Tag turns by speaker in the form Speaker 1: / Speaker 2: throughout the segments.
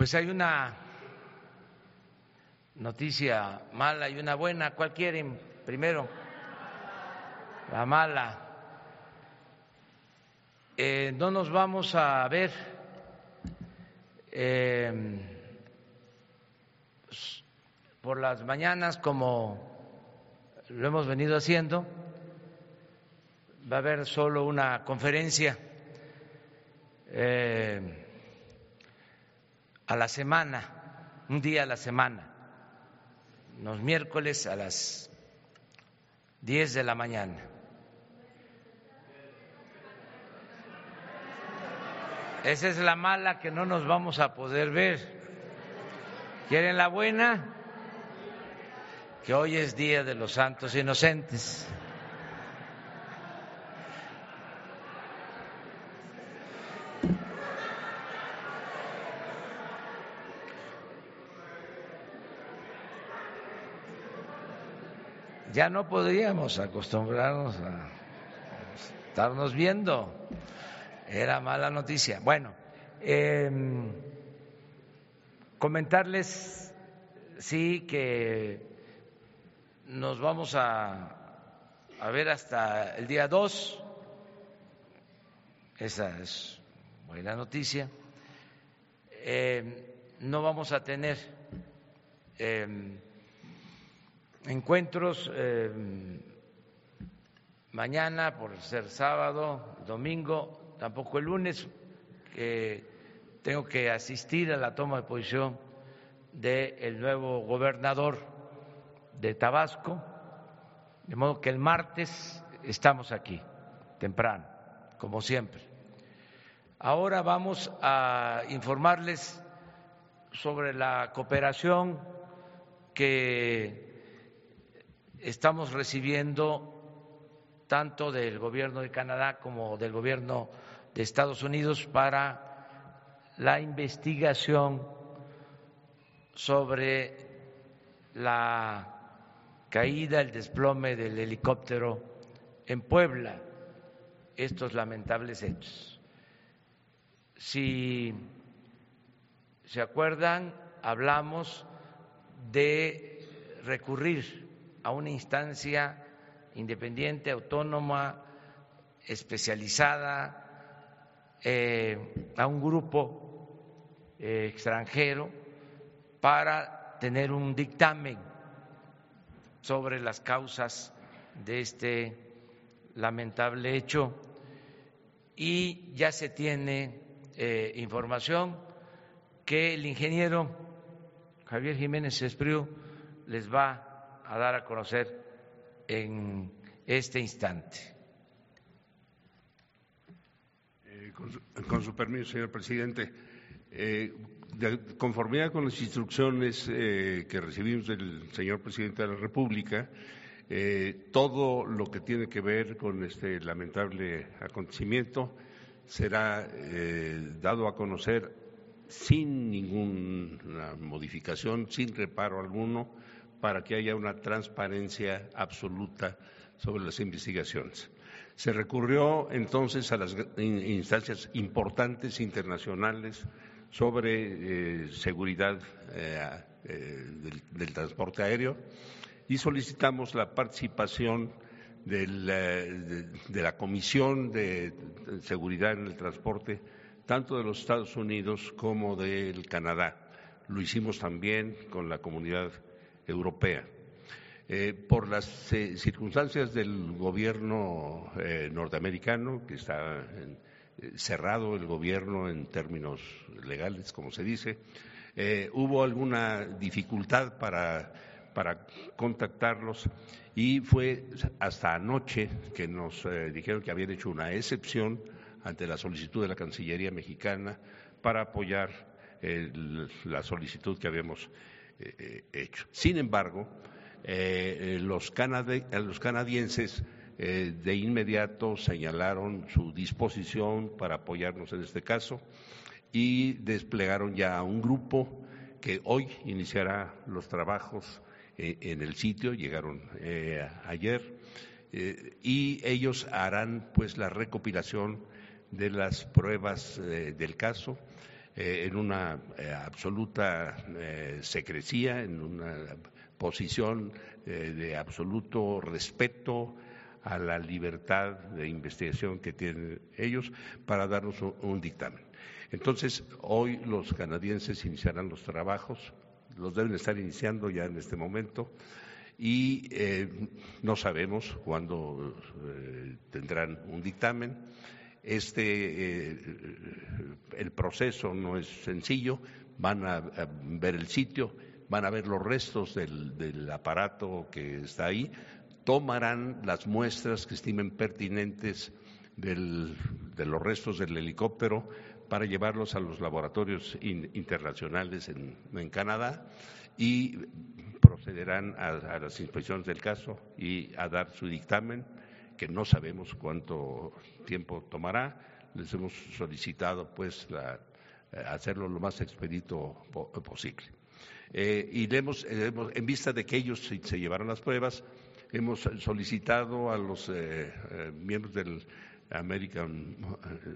Speaker 1: Pues hay una noticia mala y una buena. ¿Cuál quieren primero? La mala. Eh, no nos vamos a ver eh, por las mañanas como lo hemos venido haciendo. Va a haber solo una conferencia eh, a la semana, un día a la semana, los miércoles a las 10 de la mañana. Esa es la mala que no nos vamos a poder ver. ¿Quieren la buena? Que hoy es Día de los Santos Inocentes. Ya no podríamos acostumbrarnos a estarnos viendo era mala noticia. Bueno, eh, comentarles, sí, que nos vamos a, a ver hasta el día 2. Esa es buena noticia. Eh, no vamos a tener eh, encuentros eh, mañana por ser sábado, domingo, tampoco el lunes, que tengo que asistir a la toma de posición del nuevo gobernador de Tabasco, de modo que el martes estamos aquí, temprano, como siempre. Ahora vamos a informarles sobre la cooperación que estamos recibiendo tanto del gobierno de Canadá como del gobierno de Estados Unidos para la investigación sobre la caída, el desplome del helicóptero en Puebla, estos lamentables hechos. Si se acuerdan, hablamos de recurrir a una instancia independiente, autónoma, especializada, eh, a un grupo eh, extranjero para tener un dictamen sobre las causas de este lamentable hecho. Y ya se tiene eh, información que el ingeniero Javier Jiménez Espriu les va a dar a conocer en este instante.
Speaker 2: Con su, permiso, señor presidente. Eh, conformidad con las instrucciones eh, que recibimos del señor presidente de la República, eh, todo lo que tiene que ver con este lamentable acontecimiento será dado a conocer sin ninguna modificación, sin reparo alguno, para que haya una transparencia absoluta sobre las investigaciones. Se recurrió entonces a las instancias importantes internacionales sobre eh, seguridad eh, eh, del, transporte aéreo y solicitamos la participación de la Comisión de Seguridad en el Transporte, tanto de los Estados Unidos como del Canadá. Lo hicimos también con la comunidad europea. Eh, por las eh, circunstancias del gobierno eh, norteamericano, que está cerrado el gobierno en términos legales, como se dice, hubo alguna dificultad para, para contactarlos y fue hasta anoche que nos dijeron que habían hecho una excepción ante la solicitud de la Cancillería mexicana para apoyar la solicitud que habíamos hecho. Sin embargo, los, los canadienses de inmediato señalaron su disposición para apoyarnos en este caso y desplegaron ya un grupo que hoy iniciará los trabajos eh, en el sitio, llegaron eh, ayer, eh, y ellos harán pues la recopilación de las pruebas del caso en una absoluta secrecía, en una posición de absoluto respeto a la libertad de investigación que tienen ellos para darnos un dictamen. Entonces, hoy los canadienses iniciarán los trabajos, los deben estar iniciando ya en este momento y eh, no sabemos cuándo eh, tendrán un dictamen. Este, eh, el proceso no es sencillo, van a, ver el sitio, van a ver los restos del, aparato que está ahí, tomarán las muestras que estimen pertinentes de los restos del helicóptero, para llevarlos a los laboratorios internacionales en, Canadá y procederán a, las inspecciones del caso y a dar su dictamen, que no sabemos cuánto tiempo tomará. Les hemos solicitado pues hacerlo lo más expedito posible. Eh, y hemos, en vista de que ellos se, llevaron las pruebas, hemos solicitado a los eh, eh, miembros del American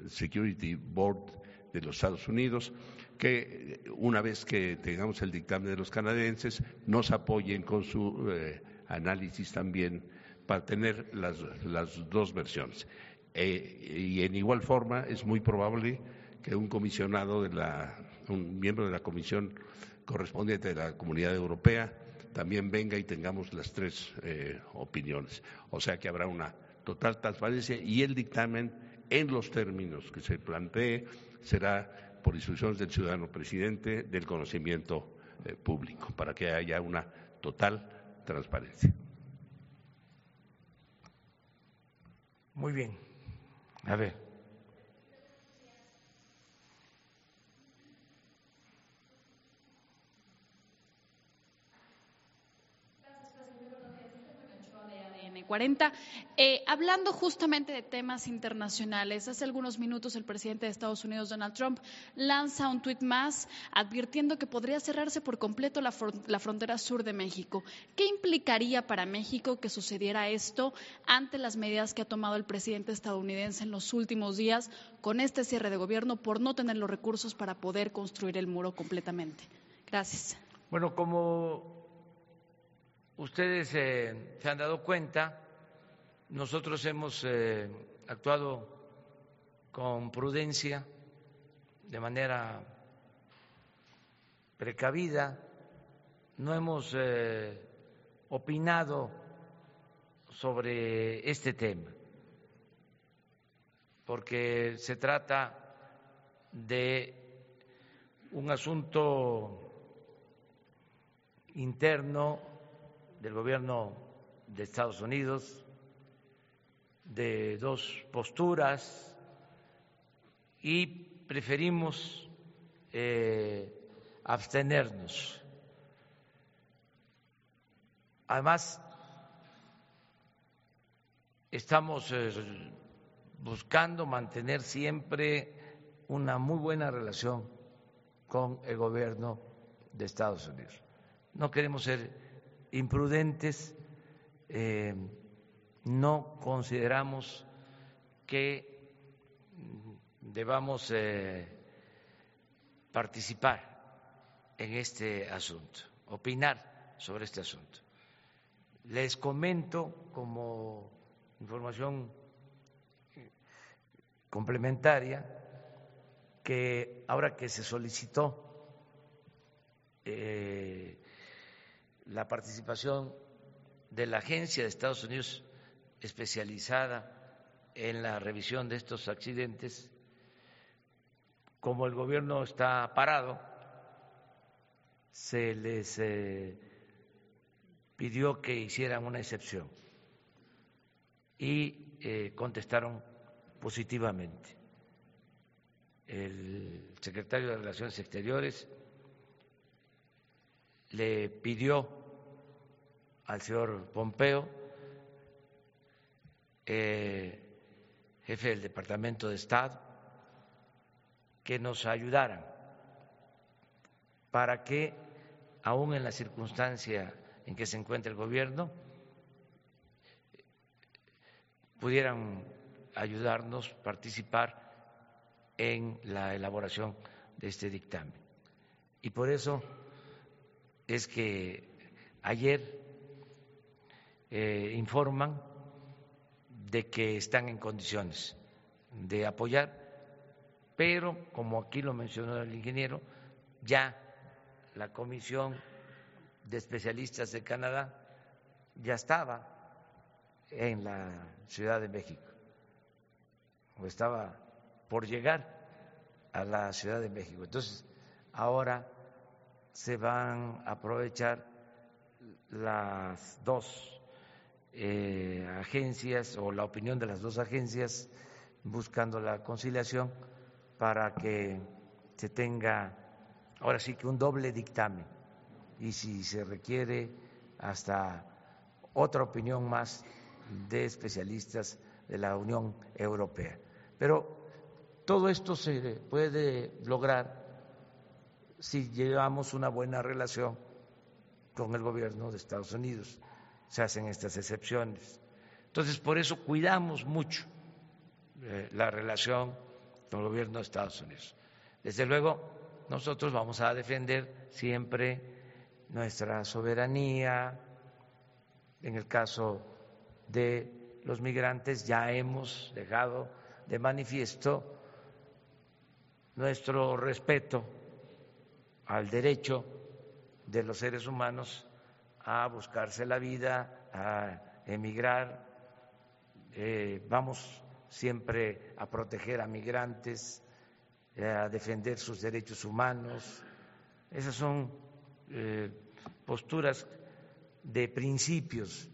Speaker 2: Security Board de los Estados Unidos, que una vez que tengamos el dictamen de los canadienses, nos apoyen con su eh, análisis también para tener las, dos versiones. Eh, y en igual forma es muy probable que un comisionado de la, un miembro de la comisión correspondiente de la Comunidad Europea también venga y tengamos las tres eh, opiniones. O sea que habrá una total transparencia y el dictamen en los términos que se plantee será por instrucciones del ciudadano presidente del conocimiento eh, público, para que haya una total transparencia.
Speaker 1: Muy bien. A ver.
Speaker 3: Eh, hablando justamente de temas internacionales, hace algunos minutos el presidente de Estados Unidos, Donald Trump, lanza un tuit más advirtiendo que podría cerrarse por completo la, frontera sur de México. ¿Qué implicaría para México que sucediera esto ante las medidas que ha tomado el presidente estadounidense en los últimos días con este cierre de gobierno por no tener los recursos para poder construir el muro completamente? Gracias.
Speaker 1: Bueno, como Ustedes eh, se han dado cuenta, nosotros hemos eh, actuado con prudencia, de manera precavida, no hemos eh, opinado sobre este tema, porque se trata de un asunto interno del gobierno de Estados Unidos, de dos posturas y preferimos eh, abstenernos. Además, estamos eh, buscando mantener siempre una muy buena relación con el gobierno de Estados Unidos. No queremos ser imprudentes, eh, no consideramos que debamos eh, participar en este asunto, opinar sobre este asunto. Les comento como información complementaria que ahora que se solicitó eh, la participación de la Agencia de Estados Unidos especializada en la revisión de estos accidentes, como el gobierno está parado, se les eh, pidió que hicieran una excepción y eh, contestaron positivamente. el secretario de Relaciones Exteriores le pidió al señor Pompeo, eh, jefe del Departamento de Estado, que nos ayudaran para que, aún en la circunstancia en que se encuentra el gobierno, pudieran ayudarnos, participar en la elaboración de este dictamen. Y por eso es que ayer eh, informan de que están en condiciones de apoyar, pero como aquí lo mencionó el ingeniero, ya la Comisión de Especialistas de Canadá ya estaba en la Ciudad de México, o estaba por llegar a la Ciudad de México. Entonces, ahora se van a aprovechar las dos eh, agencias o la opinión de las dos agencias buscando la conciliación para que se tenga ahora sí que un doble dictamen y si se requiere hasta otra opinión más de especialistas de la Unión Europea. Pero todo esto se puede lograr si llevamos una buena relación con el gobierno de Estados Unidos. Se hacen estas excepciones. Entonces, por eso cuidamos mucho eh, la relación con el gobierno de Estados Unidos. Desde luego, nosotros vamos a defender siempre nuestra soberanía. En el caso de los migrantes, ya hemos dejado de manifiesto nuestro respeto al derecho de los seres humanos a buscarse la vida, a emigrar. Eh, vamos siempre a proteger a migrantes, eh, a defender sus derechos humanos. Esas son eh, posturas de principios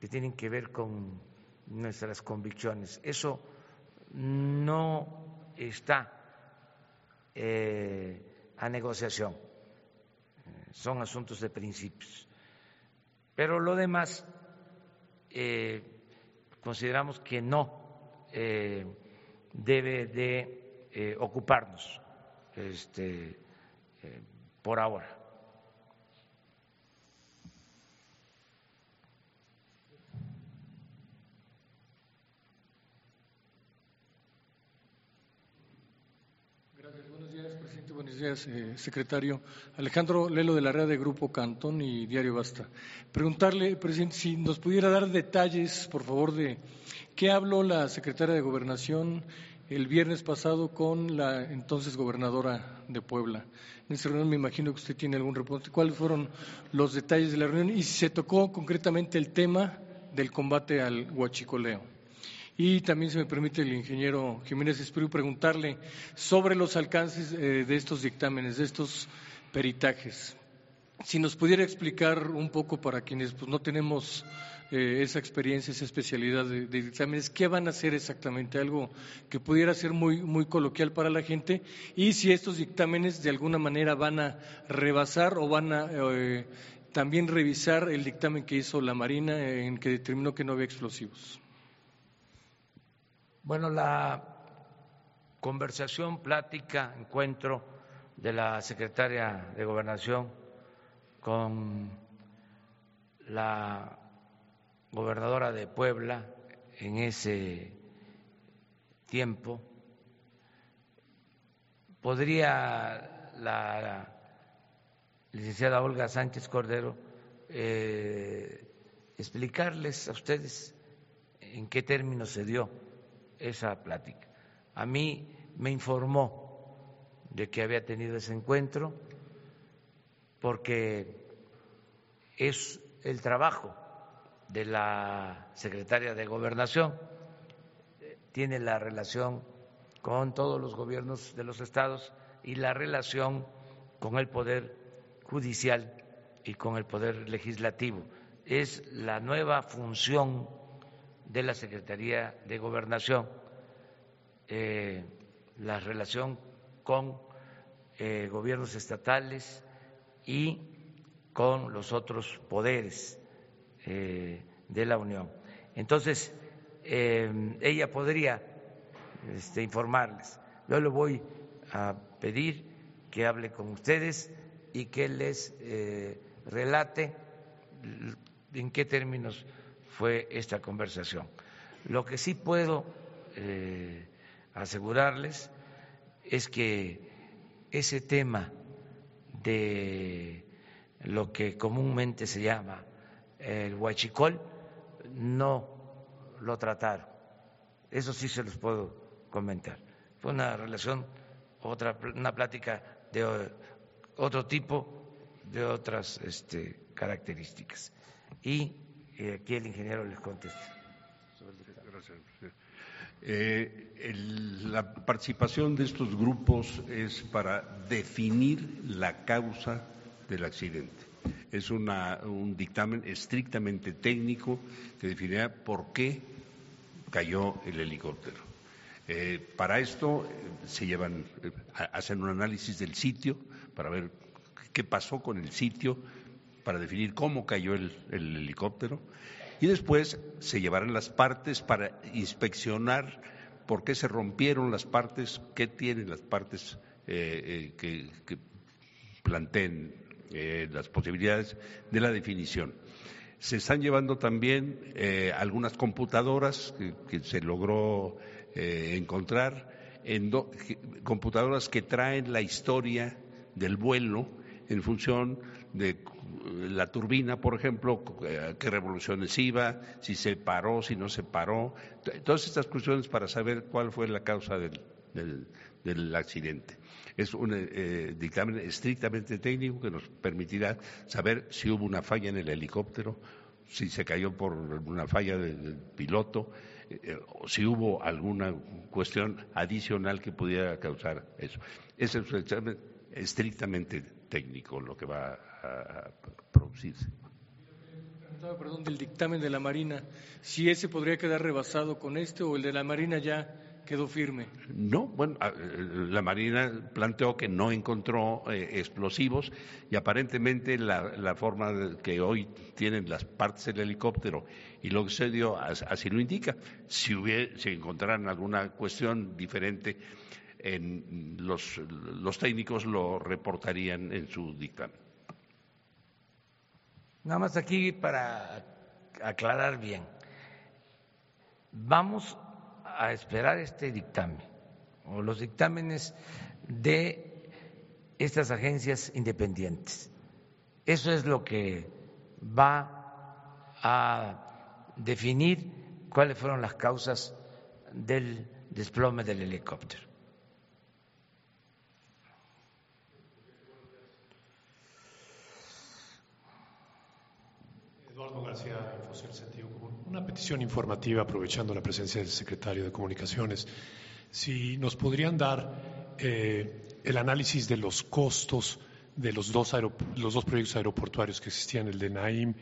Speaker 1: que tienen que ver con nuestras convicciones. Eso no está a negociación. Son asuntos de principios. Pero lo demás eh, consideramos que no eh, debe de ocuparnos este, por ahora.
Speaker 4: Días, eh, secretario. Alejandro Lelo de la red de Grupo Cantón y Diario Basta. Preguntarle, presidente, si nos pudiera dar detalles, por favor, de qué habló la secretaria de Gobernación el viernes pasado con la entonces gobernadora de Puebla. En esa reunión me imagino que usted tiene algún reporte. ¿Cuáles fueron los detalles de la reunión y si se tocó concretamente el tema del combate al huachicoleo? Y también, se me permite, el ingeniero Jiménez Espíritu preguntarle sobre los alcances eh, de estos dictámenes, de estos peritajes. Si nos pudiera explicar un poco para quienes pues, no tenemos eh, esa experiencia, esa especialidad de, dictámenes, qué van a hacer exactamente, algo que pudiera ser muy, muy coloquial para la gente, y si estos dictámenes de alguna manera van a rebasar o van a eh, también revisar el dictamen que hizo la Marina en que determinó que no había explosivos.
Speaker 1: Bueno, la conversación, plática, encuentro de la secretaria de Gobernación con la gobernadora de Puebla en ese tiempo, podría la licenciada Olga Sánchez Cordero eh, explicarles a ustedes en qué términos se dio esa plática. A mí me informó de que había tenido ese encuentro porque es el trabajo de la secretaria de Gobernación, tiene la relación con todos los gobiernos de los estados y la relación con el Poder Judicial y con el Poder Legislativo. Es la nueva función de la Secretaría de Gobernación. Eh, la relación con eh, gobiernos estatales y con los otros poderes eh, de la Unión. Entonces, ella podría este, informarles. Yo le voy a pedir que hable con ustedes y que les relate en qué términos fue esta conversación. Lo que sí puedo eh, asegurarles es que ese tema de lo que comúnmente se llama el huachicol no lo trataron. Eso sí se los puedo comentar. Fue una relación, otra, una plática de otro tipo, de otras este, características. Y eh, aquí el ingeniero les contesta.
Speaker 2: Gracias. Eh, la participación de estos grupos es para definir la causa del accidente. Es un dictamen estrictamente técnico que definirá por qué cayó el helicóptero. Eh, para esto se llevan, hacen un análisis del sitio para ver qué pasó con el sitio, para definir cómo cayó el, helicóptero y después se llevarán las partes para inspeccionar por qué se rompieron las partes, qué tienen las partes eh, eh, que, planteen eh, las posibilidades de la definición. Se están llevando también algunas computadoras que, se logró encontrar, en computadoras que traen la historia del vuelo en función de la turbina, por ejemplo, eh, qué revoluciones iba, si se paró, si no se paró, todas estas cuestiones para saber cuál fue la causa del, del, accidente. Es un eh, dictamen estrictamente técnico que nos permitirá saber si hubo una falla en el helicóptero, si se cayó por una falla del piloto, eh, o si hubo alguna cuestión adicional que pudiera causar eso. Ese es un examen estrictamente técnico lo que va a producirse.
Speaker 4: Perdón, del dictamen de la Marina, si ese podría quedar rebasado con este o el de la Marina ya quedó firme.
Speaker 2: No, bueno, la Marina planteó que no encontró eh, explosivos y aparentemente la, forma que hoy tienen las partes del helicóptero y lo que se dio así lo indica. Si, hubiera, si encontraran alguna cuestión diferente, en los, los técnicos lo reportarían en su dictamen.
Speaker 1: Nada más aquí para aclarar bien. Vamos a esperar este dictamen o los dictámenes de estas agencias independientes. Eso es lo que va a definir cuáles fueron las causas del desplome del helicóptero.
Speaker 5: Eduardo García, Infocel Sentido Común. Una petición informativa aprovechando la presencia del secretario de Comunicaciones. Si nos podrían dar eh, el análisis de los costos de los dos, los dos proyectos aeroportuarios que existían, el de Naim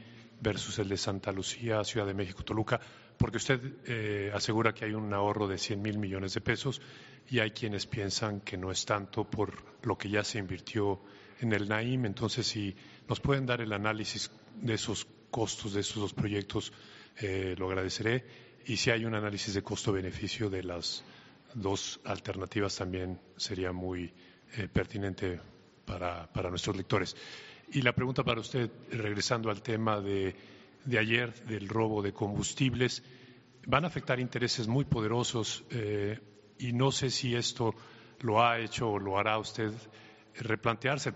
Speaker 5: versus el de Santa Lucía, Ciudad de México, Toluca, porque usted eh, asegura que hay un ahorro de 100 mil millones de pesos y hay quienes piensan que no es tanto por lo que ya se invirtió en el Naim. Entonces, si nos pueden dar el análisis de esos costos de estos dos proyectos, eh, lo agradeceré. Y si hay un análisis de costo-beneficio de las dos alternativas, también sería muy eh, pertinente para, nuestros lectores. Y la pregunta para usted, regresando al tema de, ayer, del robo de combustibles, van a afectar intereses muy poderosos eh, y no sé si esto lo ha hecho o lo hará usted replantearse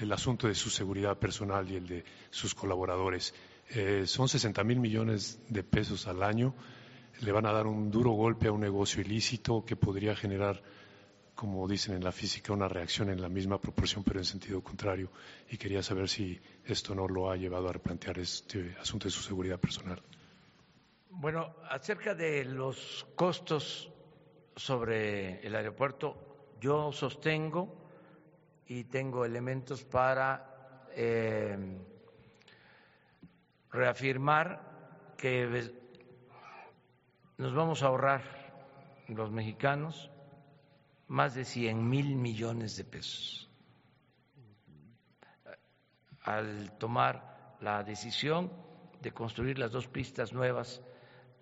Speaker 5: el, asunto de su seguridad personal y el de sus colaboradores. Eh, son 60 mil millones de pesos al año. Le van a dar un duro golpe a un negocio ilícito que podría generar, como dicen en la física, una reacción en la misma proporción, pero en sentido contrario. Y quería saber si esto no lo ha llevado a replantear este asunto de su seguridad personal.
Speaker 1: Bueno, acerca de los costos sobre el aeropuerto, yo sostengo y tengo elementos para eh, reafirmar que nos vamos a ahorrar los mexicanos más de 100 mil millones de pesos. Al tomar la decisión de construir las dos pistas nuevas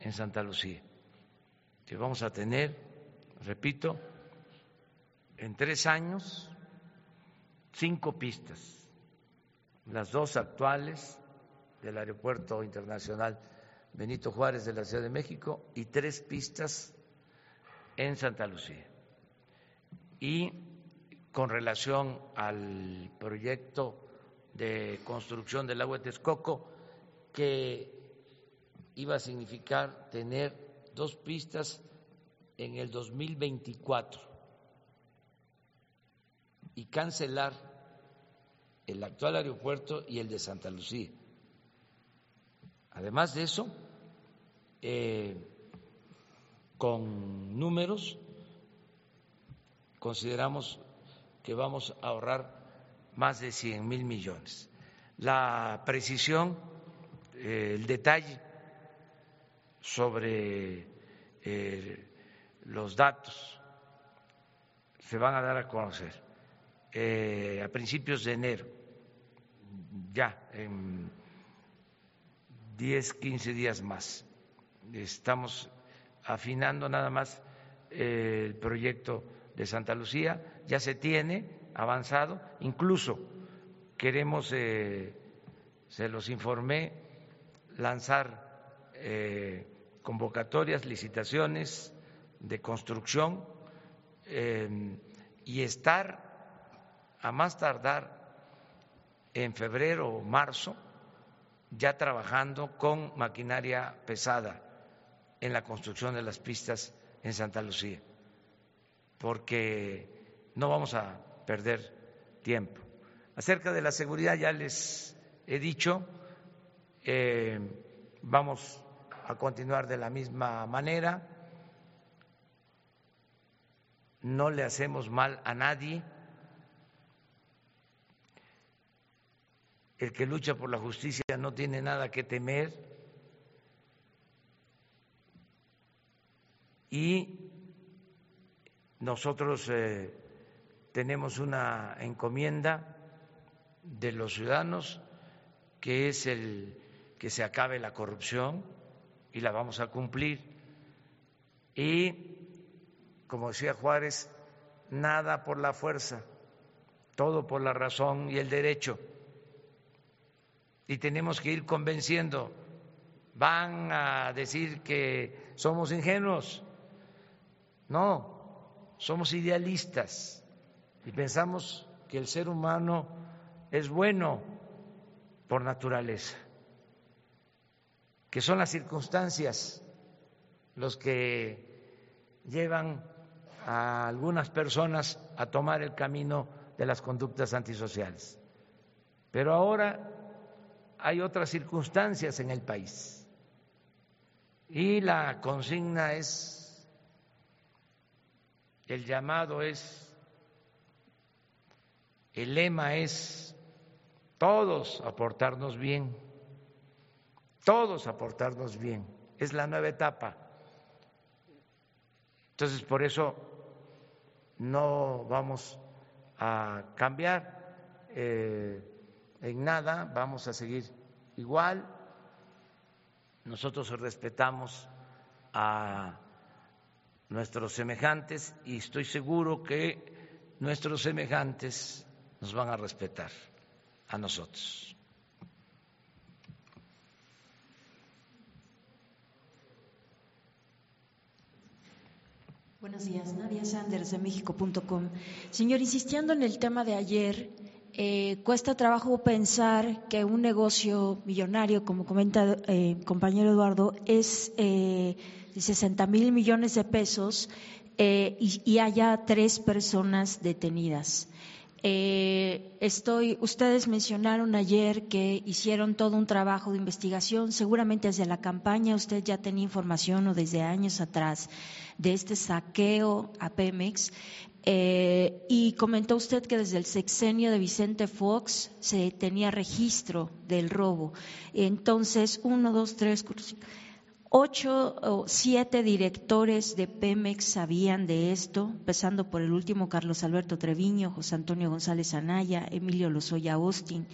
Speaker 1: en Santa Lucía, que vamos a tener, repito, en tres años, cinco pistas, las dos actuales del Aeropuerto Internacional Benito Juárez de la Ciudad de México y tres pistas en Santa Lucía. Y con relación al proyecto de construcción del agua de Texcoco, que iba a significar tener dos pistas en el 2024 y cancelar el actual aeropuerto y el de Santa Lucía. Además de eso, eh, con números, consideramos que vamos a ahorrar más de 100 mil millones. La precisión, eh, el detalle sobre eh, los datos se van a dar a conocer a principios de enero, ya en 10, 15 días más. Estamos afinando nada más eh, el proyecto de Santa Lucía, ya se tiene avanzado, incluso queremos, eh, se los informé, lanzar eh, convocatorias, licitaciones de construcción y estar a más tardar en febrero o marzo ya trabajando con maquinaria pesada en la construcción de las pistas en Santa Lucía, porque no vamos a perder tiempo. Acerca de la seguridad ya les he dicho, eh, vamos a continuar de la misma manera, no le hacemos mal a nadie el que lucha por la justicia no tiene nada que temer. Y nosotros eh, tenemos una encomienda de los ciudadanos que es el que se acabe la corrupción y la vamos a cumplir. Y como decía Juárez nada por la fuerza todo por la razón y el derecho y tenemos que ir convenciendo. Van a decir que somos ingenuos. No, somos idealistas y pensamos que el ser humano es bueno por naturaleza, que son las circunstancias los que llevan a algunas personas a tomar el camino de las conductas antisociales. Pero ahora hay otras circunstancias en el país. Y la consigna es, el llamado es, el lema es, todos aportarnos bien, todos aportarnos bien. Es la nueva etapa. Entonces, por eso no vamos a cambiar. Eh, en nada, vamos a seguir igual. Nosotros respetamos a nuestros semejantes y estoy seguro que nuestros semejantes nos van a respetar a nosotros.
Speaker 6: Buenos días, Nadia Sanders de México.com. Señor, insistiendo en el tema de ayer, eh, cuesta trabajo pensar que un negocio millonario, como comenta eh, compañero Eduardo, es eh, de 60 mil millones de pesos y, haya tres personas detenidas. estoy, ustedes mencionaron ayer que hicieron todo un trabajo de investigación, seguramente desde la campaña usted ya tenía información o desde años atrás de este saqueo a Pemex. Eh, y comentó usted que desde el sexenio de Vicente Fox se tenía registro del robo. Entonces, uno, dos, tres, Ocho o siete directores de Pemex sabían de esto, empezando por el último Carlos Alberto Treviño, José Antonio González Anaya, Emilio Lozoya Austin,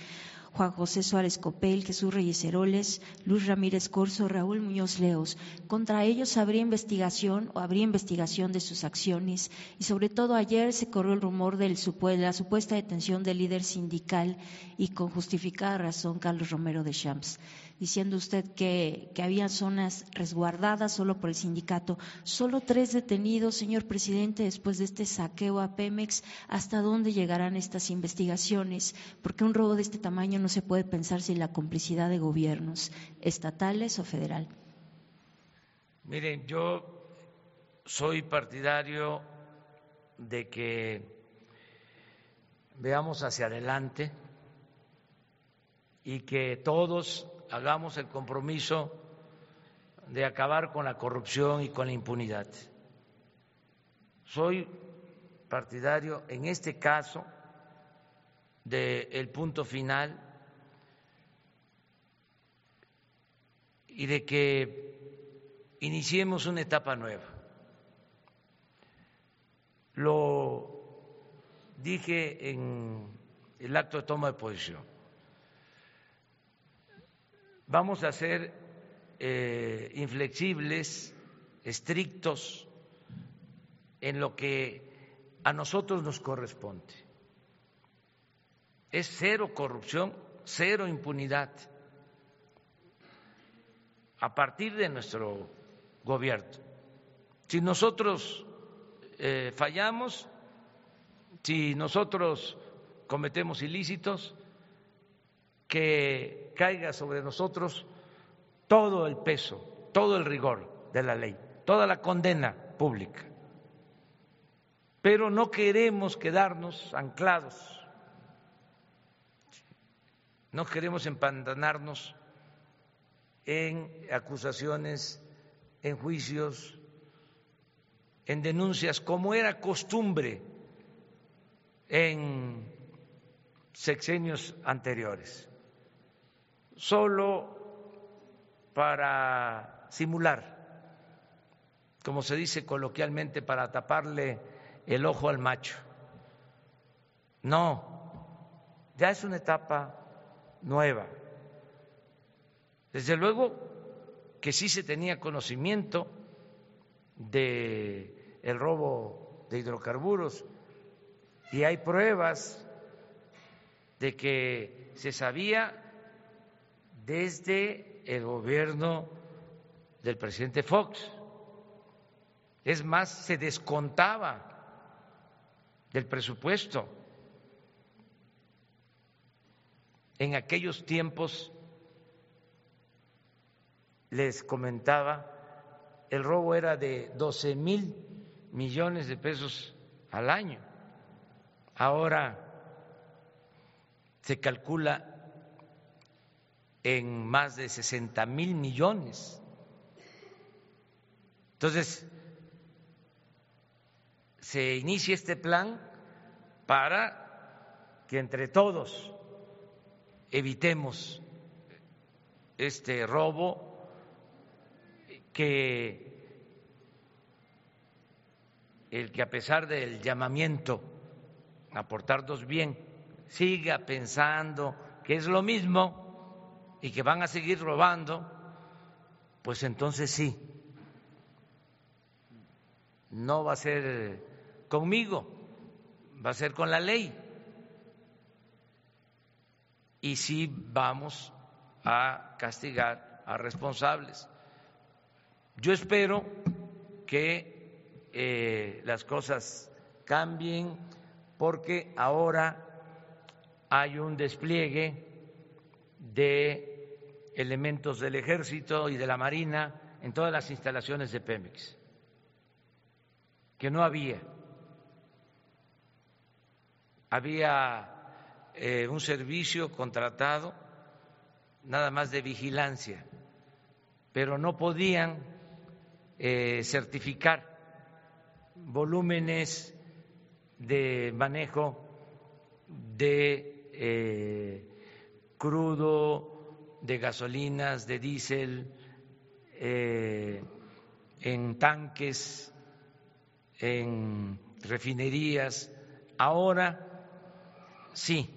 Speaker 6: Juan José Suárez Copel, Jesús Reyes Heroles, Luis Ramírez Corso, Raúl Muñoz Leos. Contra ellos habría investigación o habría investigación de sus acciones y sobre todo ayer se corrió el rumor de la supuesta detención del líder sindical y con justificada razón Carlos Romero de Champs diciendo usted que, que había zonas resguardadas solo por el sindicato. Solo tres detenidos, señor presidente, después de este saqueo a Pemex. ¿Hasta dónde llegarán estas investigaciones? Porque un robo de este tamaño no se puede pensar sin la complicidad de gobiernos estatales o federal.
Speaker 1: Miren, yo soy partidario de que veamos hacia adelante y que todos hagamos el compromiso de acabar con la corrupción y con la impunidad. Soy partidario, en este caso, del punto final y de que iniciemos una etapa nueva. Lo dije en el acto de toma de posición vamos a ser eh, inflexibles, estrictos en lo que a nosotros nos corresponde. Es cero corrupción, cero impunidad a partir de nuestro gobierno. Si nosotros eh, fallamos, si nosotros cometemos ilícitos, que caiga sobre nosotros todo el peso, todo el rigor de la ley, toda la condena pública. Pero no queremos quedarnos anclados, no queremos empantanarnos en acusaciones, en juicios, en denuncias, como era costumbre en sexenios anteriores solo para simular, como se dice coloquialmente, para taparle el ojo al macho. No, ya es una etapa nueva. Desde luego que sí se tenía conocimiento de el robo de hidrocarburos y hay pruebas de que se sabía desde el gobierno del presidente Fox. Es más, se descontaba del presupuesto. En aquellos tiempos, les comentaba, el robo era de 12 mil millones de pesos al año. Ahora se calcula en más de 60 mil millones. Entonces, se inicia este plan para que entre todos evitemos este robo que el que a pesar del llamamiento a portarnos bien siga pensando que es lo mismo y que van a seguir robando, pues entonces sí, no va a ser conmigo, va a ser con la ley. Y sí vamos a castigar a responsables. Yo espero que eh, las cosas cambien porque ahora hay un despliegue de elementos del ejército y de la marina en todas las instalaciones de Pemex, que no había. Había eh, un servicio contratado nada más de vigilancia, pero no podían eh, certificar volúmenes de manejo de eh, crudo, de gasolinas, de diésel, eh, en tanques, en refinerías. Ahora sí,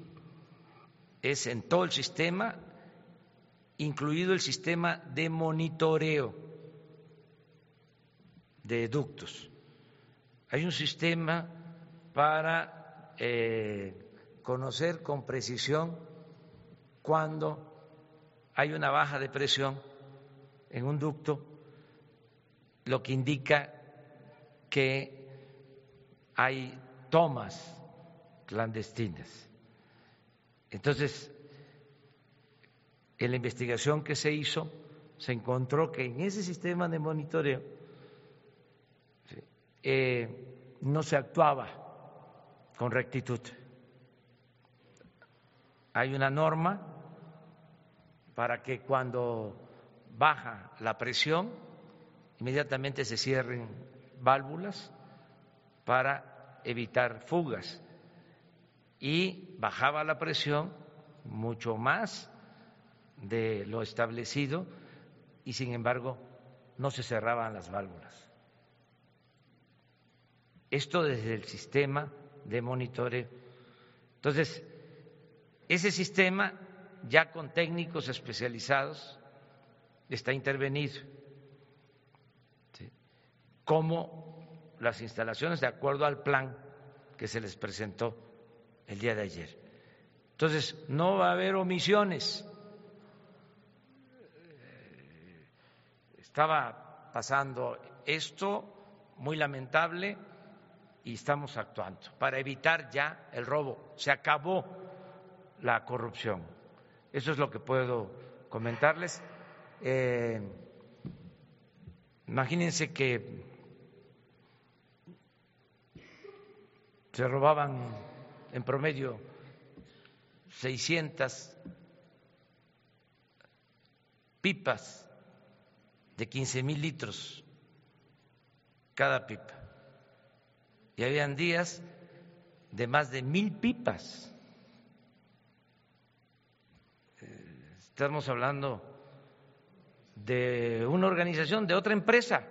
Speaker 1: es en todo el sistema, incluido el sistema de monitoreo de ductos. Hay un sistema para eh, conocer con precisión cuando hay una baja de presión en un ducto, lo que indica que hay tomas clandestinas. Entonces, en la investigación que se hizo, se encontró que en ese sistema de monitoreo eh, no se actuaba con rectitud. Hay una norma para que cuando baja la presión, inmediatamente se cierren válvulas para evitar fugas. Y bajaba la presión mucho más de lo establecido y sin embargo no se cerraban las válvulas. Esto desde el sistema de monitoreo. Entonces, ese sistema ya con técnicos especializados está intervenido, como las instalaciones de acuerdo al plan que se les presentó el día de ayer. Entonces, no va a haber omisiones. Estaba pasando esto muy lamentable y estamos actuando para evitar ya el robo. Se acabó la corrupción. Eso es lo que puedo comentarles. Eh, imagínense que se robaban en promedio 600 pipas de 15 mil litros cada pipa. Y habían días de más de mil pipas. Estamos hablando de una organización, de otra empresa,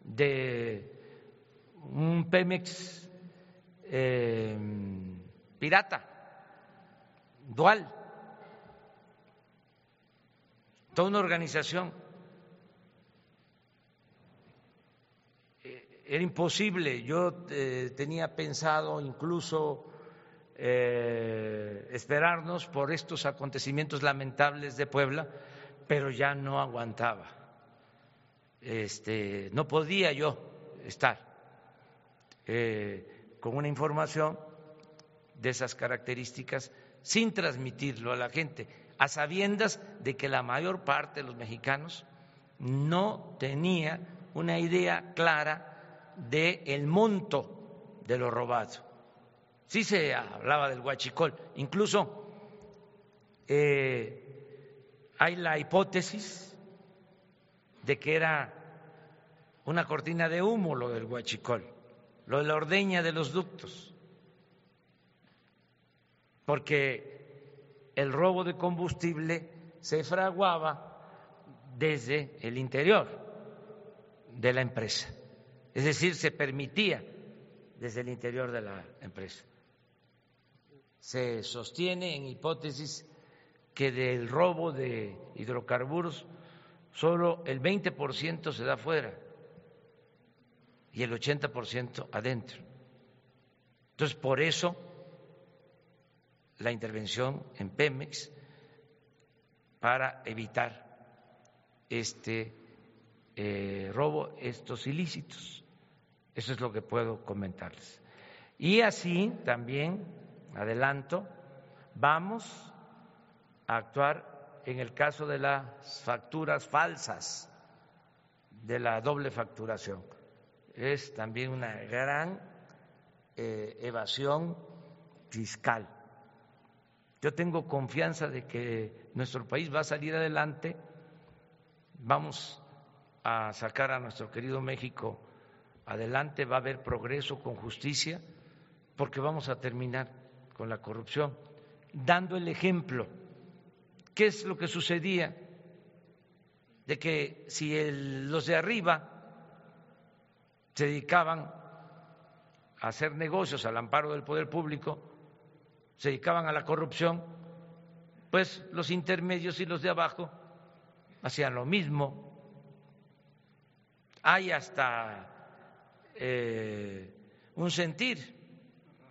Speaker 1: de un Pemex eh, pirata, dual, toda una organización. Eh, era imposible, yo eh, tenía pensado incluso esperarnos por estos acontecimientos lamentables de Puebla pero ya no aguantaba. Este, no podía yo estar eh, con una información de esas características sin transmitirlo a la gente, a sabiendas de que la mayor parte de los mexicanos no tenía una idea clara del el monto de lo robado. Sí se hablaba del huachicol, incluso eh, hay la hipótesis de que era una cortina de humo lo del huachicol, lo de la ordeña de los ductos, porque el robo de combustible se fraguaba desde el interior de la empresa, es decir, se permitía desde el interior de la empresa. Se sostiene en hipótesis que del robo de hidrocarburos solo el 20% se da fuera y el 80% adentro. Entonces, por eso la intervención en Pemex para evitar este eh, robo, estos ilícitos. Eso es lo que puedo comentarles. Y así también, adelanto, vamos a actuar en el caso de las facturas falsas, de la doble facturación. Es también una gran eh, evasión fiscal. Yo tengo confianza de que nuestro país va a salir adelante, vamos a sacar a nuestro querido México adelante, va a haber progreso con justicia, porque vamos a terminar con la corrupción, dando el ejemplo. ¿Qué es lo que sucedía de que si los de arriba se dedicaban a hacer negocios al amparo del poder público, se dedicaban a la corrupción, pues los intermedios y los de abajo hacían lo mismo. Hay hasta eh, un sentir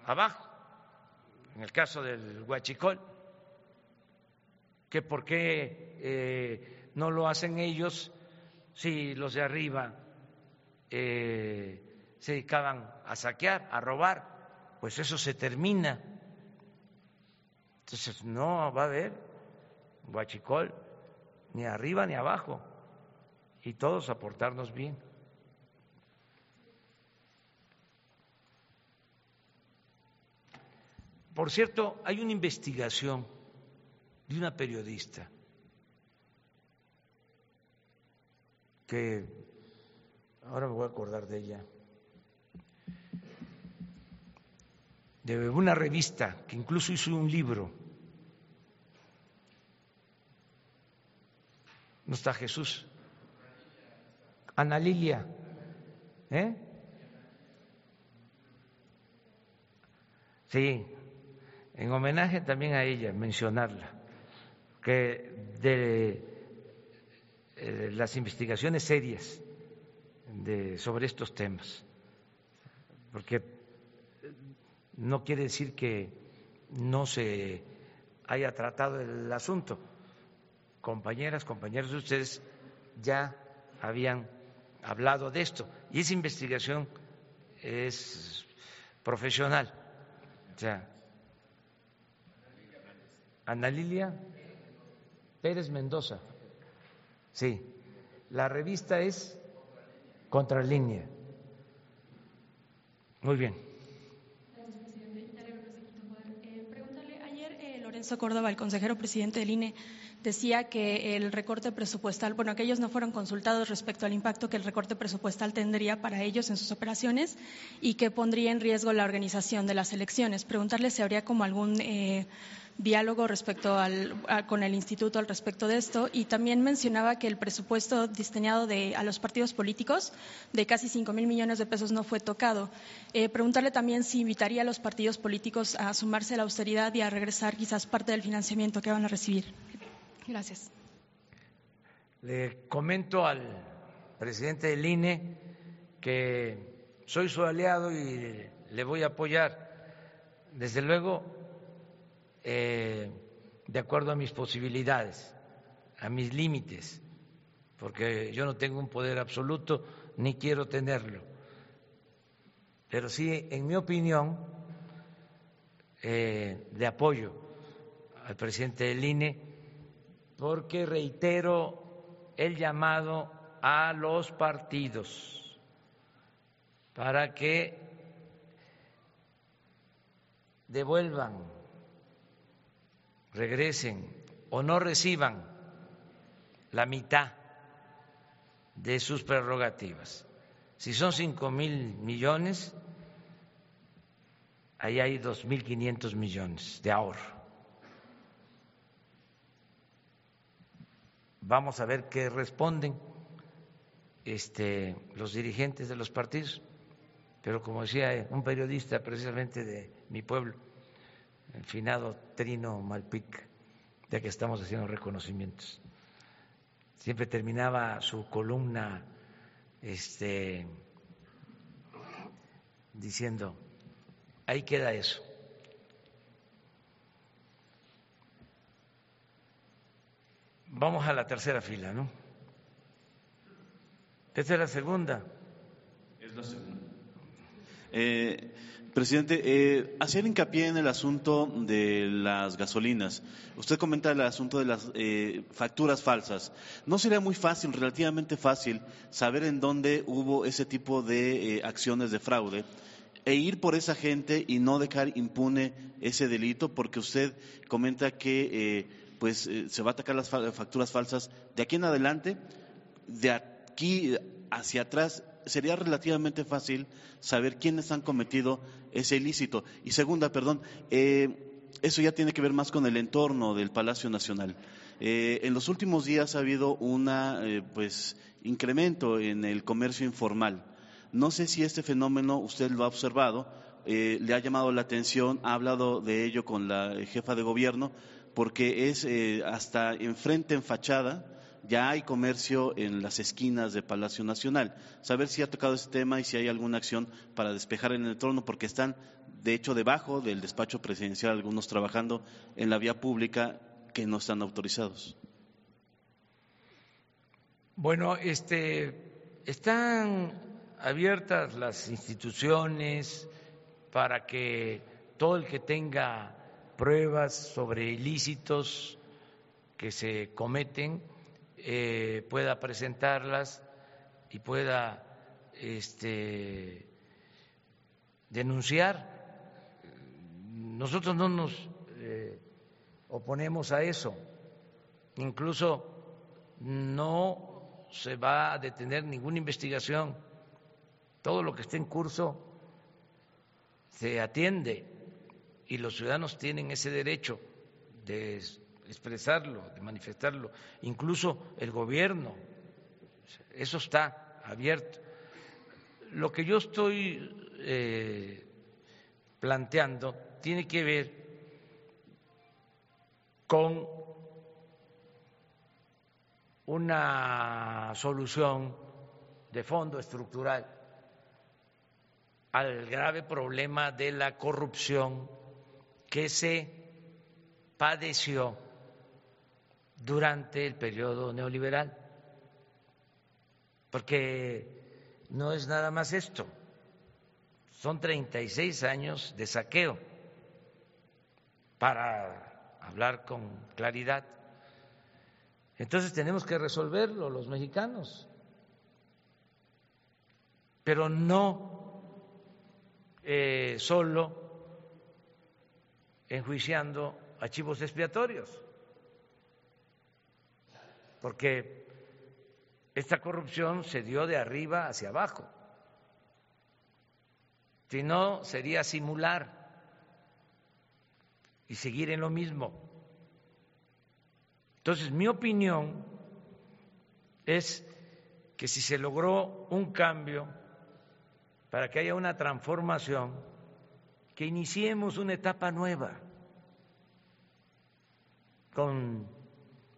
Speaker 1: abajo, en el caso del huachicol, que por qué eh, no lo hacen ellos si los de arriba eh, se dedicaban a saquear, a robar, pues eso se termina. Entonces no va a haber huachicol ni arriba ni abajo y todos aportarnos bien. Por cierto, hay una investigación de una periodista que ahora me voy a acordar de ella, de una revista que incluso hizo un libro. No está Jesús. Ana Lilia. ¿Eh? Sí, en homenaje también a ella, mencionarla, que de, eh, las investigaciones serias sobre estos temas, porque no quiere decir que no se haya tratado el asunto. Compañeras, compañeros de ustedes ya habían hablado de esto y esa investigación es profesional. O sea, Ana Lilia Pérez Mendoza. Sí, la revista es Contralínea. Muy bien.
Speaker 7: Pregúntale, ayer eh, Lorenzo Córdoba, el consejero presidente del INE, decía que el recorte presupuestal, bueno, que ellos no fueron consultados respecto al impacto que el recorte presupuestal tendría para ellos en sus operaciones y que pondría en riesgo la organización de las elecciones. Preguntarle si habría como algún eh, diálogo respecto al, con el instituto al respecto de esto y también mencionaba que el presupuesto destinado de, a los partidos políticos de casi cinco mil millones de pesos no fue tocado. Eh, preguntarle también si invitaría a los partidos políticos a sumarse a la austeridad y a regresar quizás parte del financiamiento que van a recibir. Gracias.
Speaker 1: Le comento al presidente del INE que soy su aliado y le voy a apoyar. Desde luego, eh, de acuerdo a mis posibilidades, a mis límites, porque yo no tengo un poder absoluto ni quiero tenerlo. Pero sí, en mi opinión, eh, de apoyo al presidente del INE porque reitero el llamado a los partidos para que devuelvan, regresen o no reciban la mitad de sus prerrogativas. Si son cinco mil millones, ahí hay dos mil quinientos millones de ahorro. Vamos a ver qué responden este, los dirigentes de los partidos. Pero como decía un periodista precisamente de mi pueblo, el finado Trino Malpic, ya que estamos haciendo reconocimientos, siempre terminaba su columna este, diciendo, ahí queda eso. Vamos a la tercera fila, ¿no? Esta es la segunda.
Speaker 8: Es la segunda. Eh, presidente, eh, hacer hincapié en el asunto de las gasolinas. Usted comenta el asunto de las eh, facturas falsas. ¿No sería muy fácil, relativamente fácil, saber en dónde hubo ese tipo de eh, acciones de fraude? e ir por esa gente y no dejar impune ese delito, porque usted comenta que pues eh, se va a atacar las facturas falsas de aquí en adelante, de aquí hacia atrás sería relativamente fácil saber quiénes han cometido ese ilícito. Y segunda, perdón, eh, eso ya tiene que ver más con el entorno del Palacio Nacional. Eh, en los últimos días ha habido un pues, incremento en el comercio informal. No sé si este fenómeno usted lo ha observado, le ha llamado la atención, ha hablado de ello con la jefa de gobierno, porque es hasta enfrente en fachada ya hay comercio en las esquinas de Palacio Nacional. Saber si ha tocado ese tema y si hay alguna acción para despejar en el trono, porque están, de hecho, debajo del despacho presidencial algunos trabajando en la vía pública que no están autorizados.
Speaker 1: Bueno, este, están abiertas las instituciones para que todo el que tenga pruebas sobre ilícitos que se cometen eh, pueda presentarlas y pueda este, denunciar. Nosotros no nos eh, oponemos a eso. Incluso no se va a detener ninguna investigación. Todo lo que esté en curso se atiende y los ciudadanos tienen ese derecho de expresarlo, de manifestarlo, incluso el gobierno, eso está abierto. Lo que yo estoy eh, planteando tiene que ver con una solución de fondo estructural al grave problema de la corrupción que se padeció durante el periodo neoliberal, porque no es nada más esto, son 36 años de saqueo, para hablar con claridad. Entonces tenemos que resolverlo los mexicanos, pero no eh, solo enjuiciando archivos expiatorios porque esta corrupción se dio de arriba hacia abajo. Si no, sería simular y seguir en lo mismo. Entonces, mi opinión es que si se logró un cambio para que haya una transformación, que iniciemos una etapa nueva con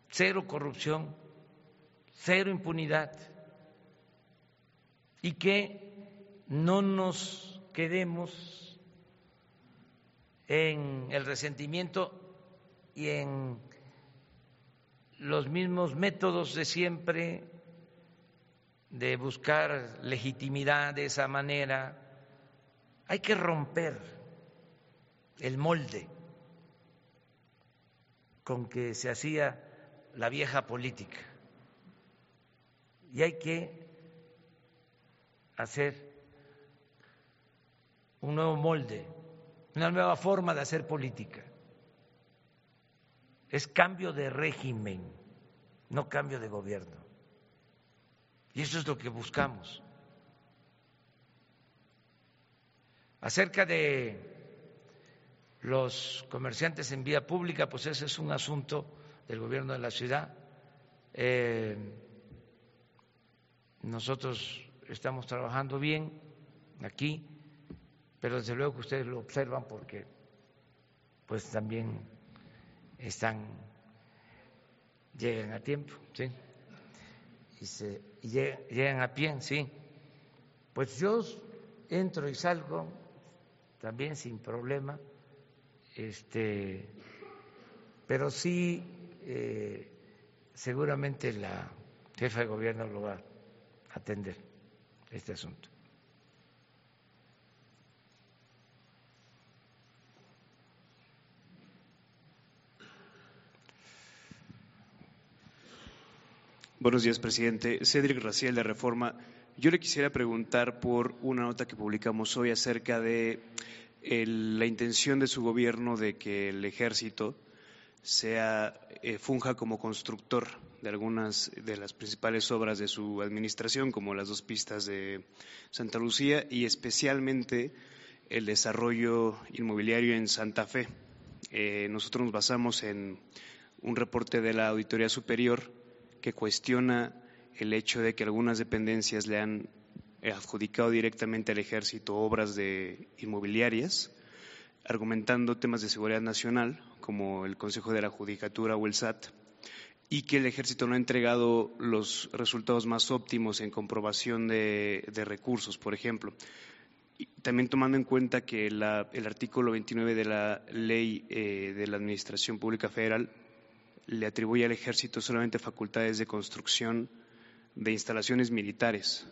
Speaker 1: cero corrupción, cero impunidad y que no nos quedemos en el resentimiento y en los mismos métodos de siempre de buscar legitimidad de esa manera. Hay que romper el molde con que se hacía la vieja política. Y hay que hacer un nuevo molde, una nueva forma de hacer política. Es cambio de régimen, no cambio de gobierno. Y eso es lo que buscamos. Acerca de los comerciantes en vía pública, pues ese es un asunto del gobierno de la ciudad. Eh, nosotros estamos trabajando bien aquí, pero desde luego que ustedes lo observan porque pues también están llegan a tiempo, sí, y, se, llegan, a pie, sí. Pues yo entro y salgo también sin problema, este, pero sí eh, seguramente la jefa de gobierno lo va a atender, este asunto.
Speaker 9: Buenos días, presidente. Cedric Raciel de Reforma. Yo le quisiera preguntar por una nota que publicamos hoy acerca de la intención de su gobierno de que el ejército sea eh, funja como constructor de algunas de las principales obras de su administración, como las dos pistas de Santa Lucía y especialmente el desarrollo inmobiliario en Santa Fe, Eh, nosotros nos basamos en un reporte de la Auditoría Superior que cuestiona el hecho de que algunas dependencias le han adjudicado directamente al ejército obras de inmobiliarias, argumentando temas de seguridad nacional, como el Consejo de la Judicatura o el SAT, y que el ejército no ha entregado los resultados más óptimos en comprobación de, recursos, por ejemplo. también tomando en cuenta que el artículo 29 de la Ley eh, de la Administración Pública Federal le atribuye al ejército solamente facultades de construcción de instalaciones militares,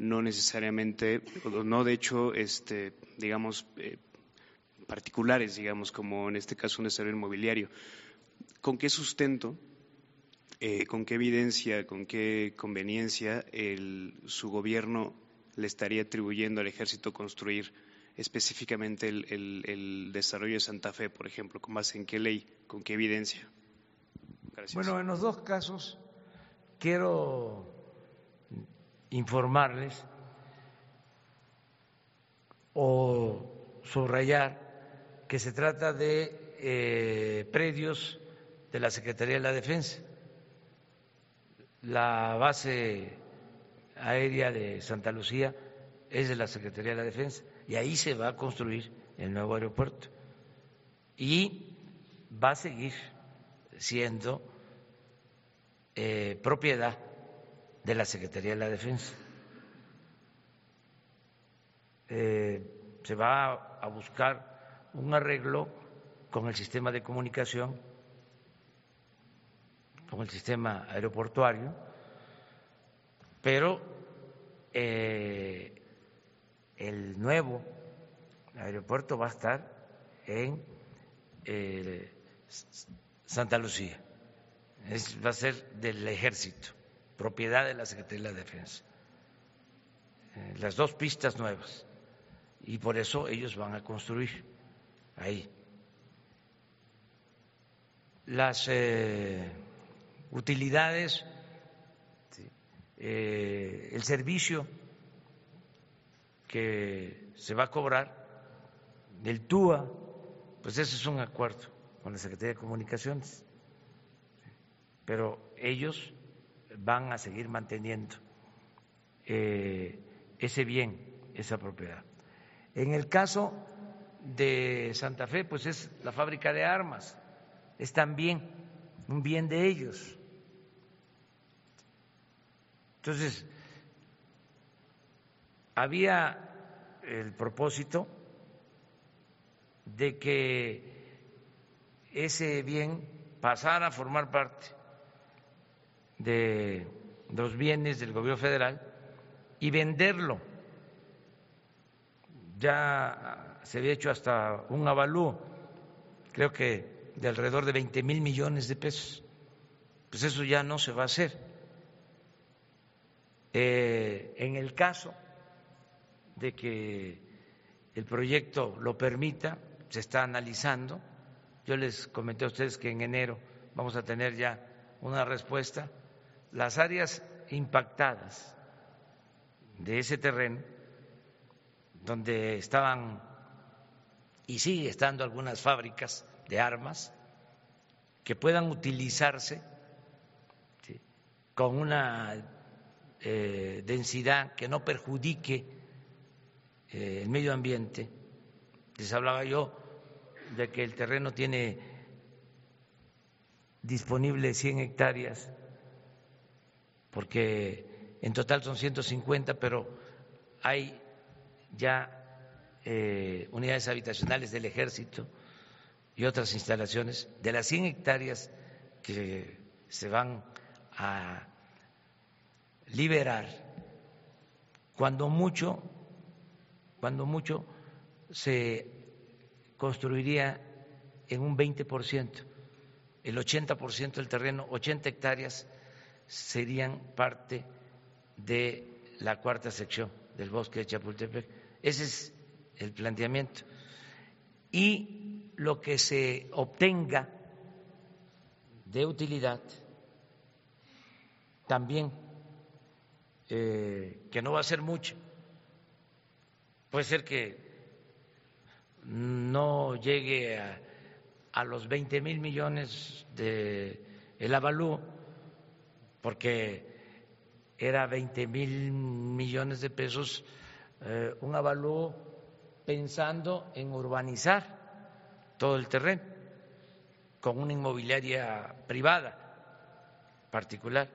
Speaker 9: no necesariamente, no de hecho, este, digamos, eh, particulares, digamos, como en este caso un desarrollo inmobiliario. ¿Con qué sustento, eh, con qué evidencia, con qué conveniencia su gobierno le estaría atribuyendo al ejército construir específicamente el, desarrollo de Santa Fe, por ejemplo? ¿Con base en qué ley? ¿Con qué evidencia?
Speaker 1: Bueno, en los dos casos quiero informarles o subrayar que se trata de eh, predios de la Secretaría de la Defensa. La base aérea de Santa Lucía es de la Secretaría de la Defensa y ahí se va a construir el nuevo aeropuerto. Y va a seguir siendo eh, propiedad de la Secretaría de la Defensa. Eh, se va a buscar un arreglo con el sistema de comunicación, con el sistema aeroportuario, pero eh, el nuevo aeropuerto va a estar en Santa Lucía va a ser del ejército, propiedad de la Secretaría de la Defensa. Eh, las dos pistas nuevas. Y por eso ellos van a construir ahí. Las eh, utilidades, eh, el servicio que se va a cobrar, del TUA, pues ese es un acuerdo con la Secretaría de Comunicaciones pero ellos van a seguir manteniendo eh, ese bien, esa propiedad. En el caso de Santa Fe, pues es la fábrica de armas, es también un bien de ellos. Entonces, había el propósito de que ese bien pasara a formar parte de los bienes del gobierno federal y venderlo. Ya se había hecho hasta un avalúo, creo que de alrededor de 20 mil millones de pesos. Pues eso ya no se va a hacer. Eh, en el caso de que el proyecto lo permita, se está analizando. Yo les comenté a ustedes que en enero vamos a tener ya una respuesta las áreas impactadas de ese terreno, donde estaban y sigue estando algunas fábricas de armas que puedan utilizarse con una eh, densidad que no perjudique eh, el medio ambiente. Les hablaba yo de que el terreno tiene disponible 100 hectáreas porque en total son 150, pero hay ya eh, unidades habitacionales del ejército y otras instalaciones de las 100 hectáreas que se van a liberar, cuando mucho, cuando mucho se construiría en un 20%, el 80% del terreno, 80 hectáreas serían parte de la cuarta sección del bosque de Chapultepec. Ese es el planteamiento. Y lo que se obtenga de utilidad, también, eh, que no va a ser mucho, puede ser que no llegue a a los 20 mil millones de el avalúo, porque era 20 mil millones de pesos eh, un avalúo pensando en urbanizar todo el terreno con una inmobiliaria privada particular.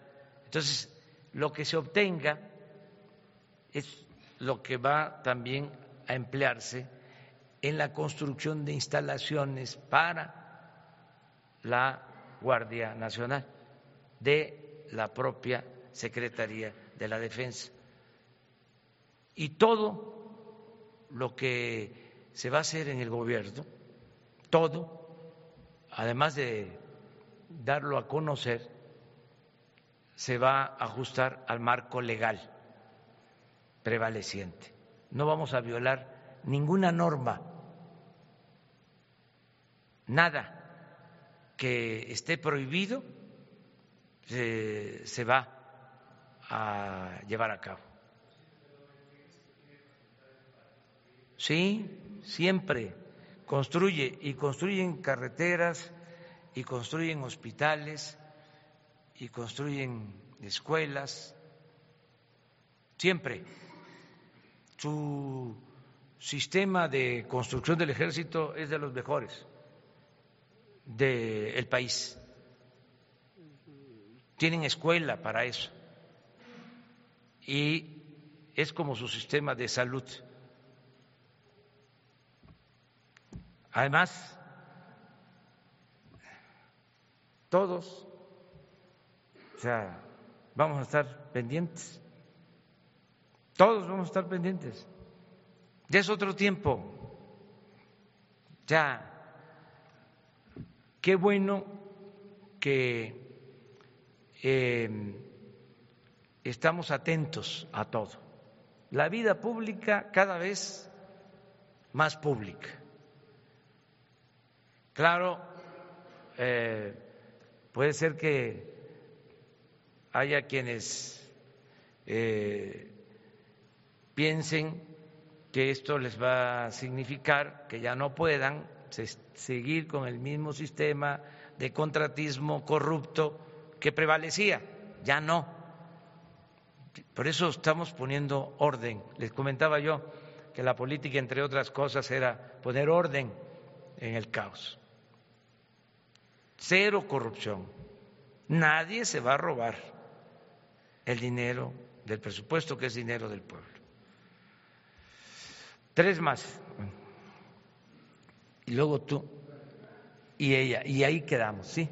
Speaker 1: Entonces, lo que se obtenga es lo que va también a emplearse en la construcción de instalaciones para la Guardia Nacional de la propia Secretaría de la Defensa. Y todo lo que se va a hacer en el gobierno, todo, además de darlo a conocer, se va a ajustar al marco legal prevaleciente. No vamos a violar ninguna norma, nada que esté prohibido se, va a llevar a cabo. Sí, siempre construye y construyen carreteras y construyen hospitales y construyen escuelas, siempre. Su sistema de construcción del ejército es de los mejores del país. Tienen escuela para eso. Y es como su sistema de salud. Además, todos, o sea, vamos a estar pendientes. Todos vamos a estar pendientes. Ya es otro tiempo. Ya Qué bueno que eh, estamos atentos a todo. La vida pública cada vez más pública. Claro, eh, puede ser que haya quienes eh, piensen que esto les va a significar que ya no puedan seguir con el mismo sistema de contratismo corrupto que prevalecía. Ya no. Por eso estamos poniendo orden. Les comentaba yo que la política, entre otras cosas, era poner orden en el caos. Cero corrupción. Nadie se va a robar el dinero del presupuesto, que es dinero del pueblo. Tres más y luego tú y ella, y ahí quedamos, ¿sí?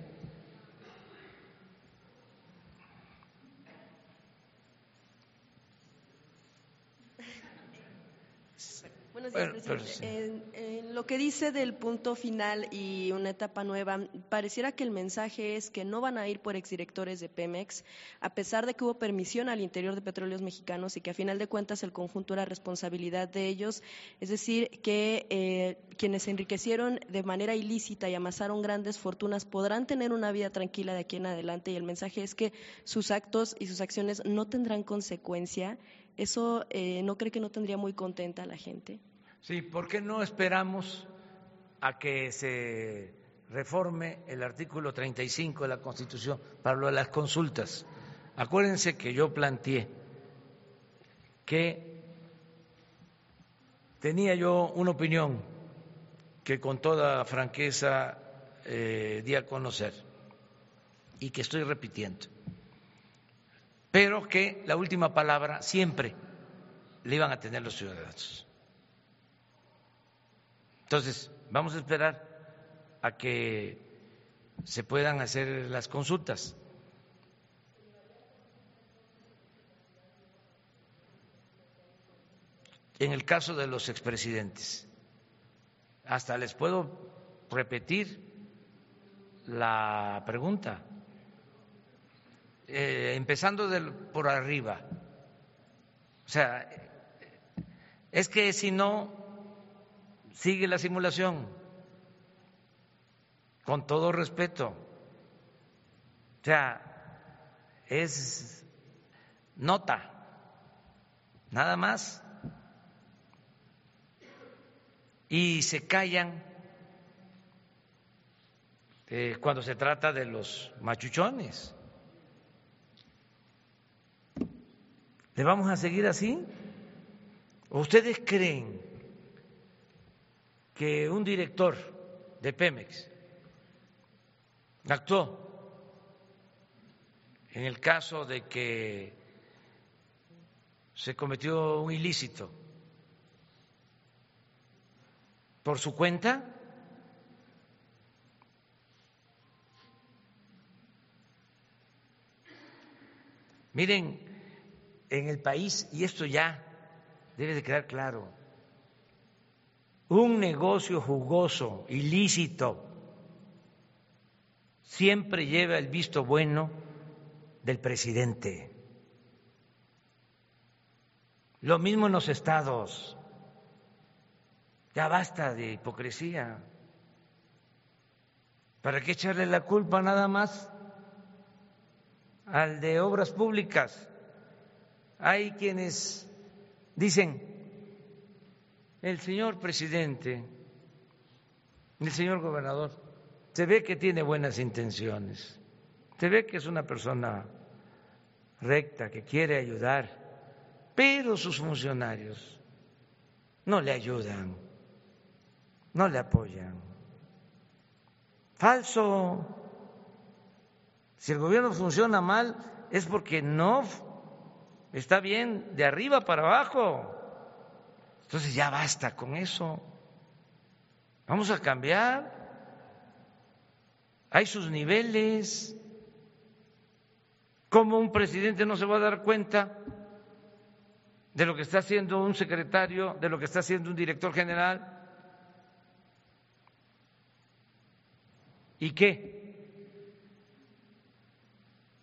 Speaker 10: En, lo que dice del punto final y una etapa nueva, pareciera que el mensaje es que no van a ir por exdirectores de Pemex, a pesar de que hubo permisión al interior de Petróleos Mexicanos y que a final de cuentas el conjunto era responsabilidad de ellos. Es decir, que eh, quienes se enriquecieron de manera ilícita y amasaron grandes fortunas podrán tener una vida tranquila de aquí en adelante y el mensaje es que sus actos y sus acciones no tendrán consecuencia. ¿Eso eh, no cree que no tendría muy contenta a la gente?
Speaker 1: Sí, ¿por qué no esperamos a que se reforme el artículo 35 de la Constitución para lo de las consultas? Acuérdense que yo planteé que tenía yo una opinión que con toda franqueza eh, di a conocer y que estoy repitiendo, pero que la última palabra siempre le iban a tener los ciudadanos. Entonces, vamos a esperar a que se puedan hacer las consultas. En el caso de los expresidentes, hasta les puedo repetir la pregunta, eh, empezando por arriba. O sea, es que si no sigue la simulación, con todo respeto. O sea, es nota, nada más. Y se callan eh, cuando se trata de los machuchones. ¿Le vamos a seguir así? ustedes creen que un director de Pemex actuó en el caso de que se cometió un ilícito por su cuenta? Miren, en el país, y esto ya debe de quedar claro, un negocio jugoso, ilícito, siempre lleva el visto bueno del presidente. Lo mismo en los estados. Ya basta de hipocresía. ¿Para qué echarle la culpa nada más al de obras públicas? Hay quienes dicen, el señor presidente, el señor gobernador, se ve que tiene buenas intenciones, se ve que es una persona recta, que quiere ayudar, pero sus funcionarios no le ayudan, no le apoyan. Falso. Si el gobierno funciona mal es porque no está bien de arriba para abajo. Entonces ya basta con eso. Vamos a cambiar. Hay sus niveles. ¿Cómo un presidente no se va a dar cuenta de lo que está haciendo un secretario, de lo que está haciendo un director general? ¿Y qué?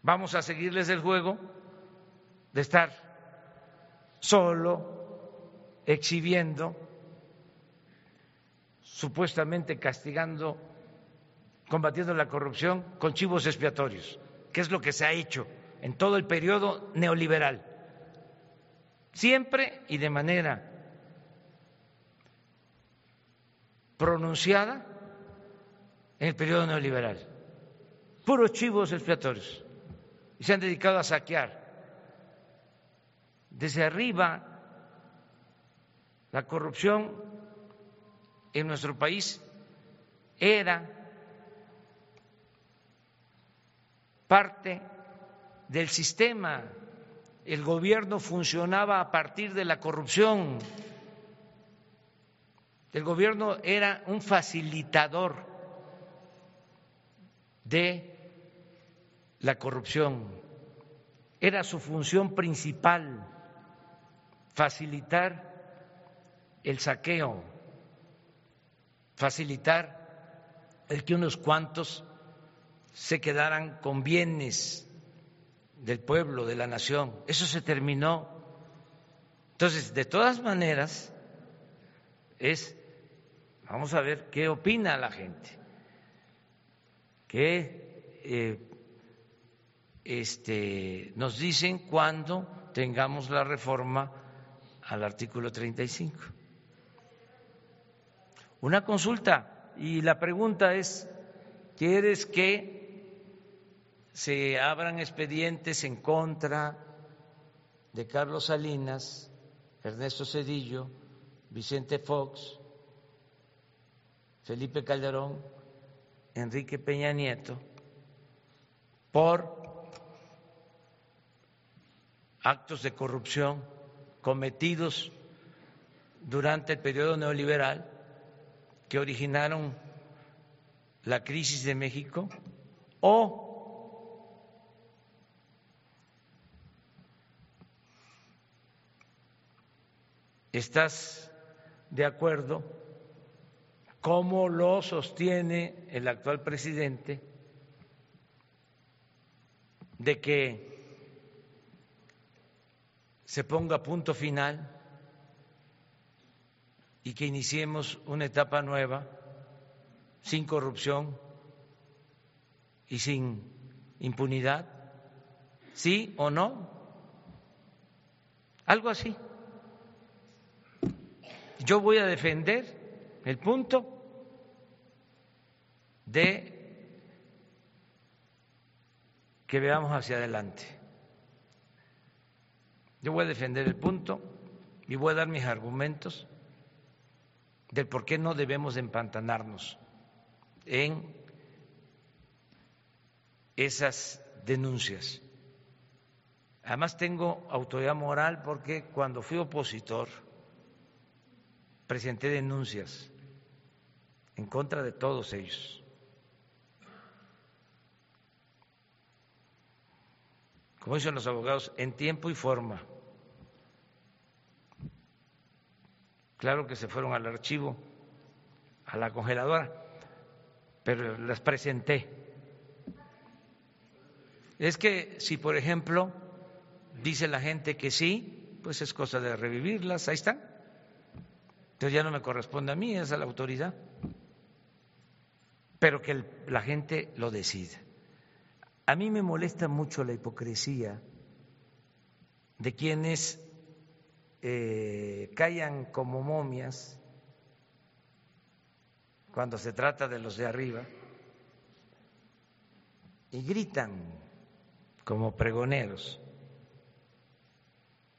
Speaker 1: ¿Vamos a seguirles el juego? de estar solo exhibiendo, supuestamente castigando, combatiendo la corrupción con chivos expiatorios, que es lo que se ha hecho en todo el periodo neoliberal, siempre y de manera pronunciada en el periodo neoliberal, puros chivos expiatorios, y se han dedicado a saquear. Desde arriba la corrupción en nuestro país era parte del sistema. El gobierno funcionaba a partir de la corrupción. El gobierno era un facilitador de la corrupción. Era su función principal facilitar el saqueo, facilitar el que unos cuantos se quedaran con bienes del pueblo, de la nación. Eso se terminó. Entonces, de todas maneras, es, vamos a ver qué opina la gente, qué eh, este, nos dicen cuando tengamos la reforma al artículo 35. Una consulta y la pregunta es, ¿quieres que se abran expedientes en contra de Carlos Salinas, Ernesto Cedillo, Vicente Fox, Felipe Calderón, Enrique Peña Nieto, por actos de corrupción cometidos durante el periodo neoliberal que originaron la crisis de México o estás de acuerdo como lo sostiene el actual presidente de que se ponga punto final y que iniciemos una etapa nueva sin corrupción y sin impunidad? ¿Sí o no? Algo así. Yo voy a defender el punto de que veamos hacia adelante. Yo voy a defender el punto y voy a dar mis argumentos del por qué no debemos empantanarnos en esas denuncias. Además tengo autoridad moral porque cuando fui opositor presenté denuncias en contra de todos ellos. Como dicen los abogados, en tiempo y forma. Claro que se fueron al archivo, a la congeladora, pero las presenté. Es que si, por ejemplo, dice la gente que sí, pues es cosa de revivirlas, ahí están. Entonces ya no me corresponde a mí, es a la autoridad. Pero que la gente lo decida. A mí me molesta mucho la hipocresía de quienes eh, callan como momias cuando se trata de los de arriba y gritan como pregoneros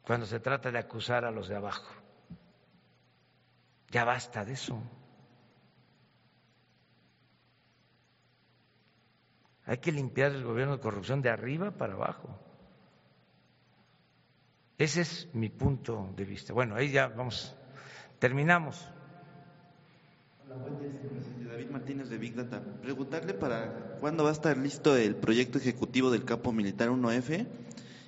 Speaker 1: cuando se trata de acusar a los de abajo. Ya basta de eso. Hay que limpiar el gobierno de corrupción de arriba para abajo. Ese es mi punto de vista. Bueno, ahí ya vamos, terminamos.
Speaker 11: David Martínez de Big Data. Preguntarle para cuándo va a estar listo el proyecto ejecutivo del capo militar 1F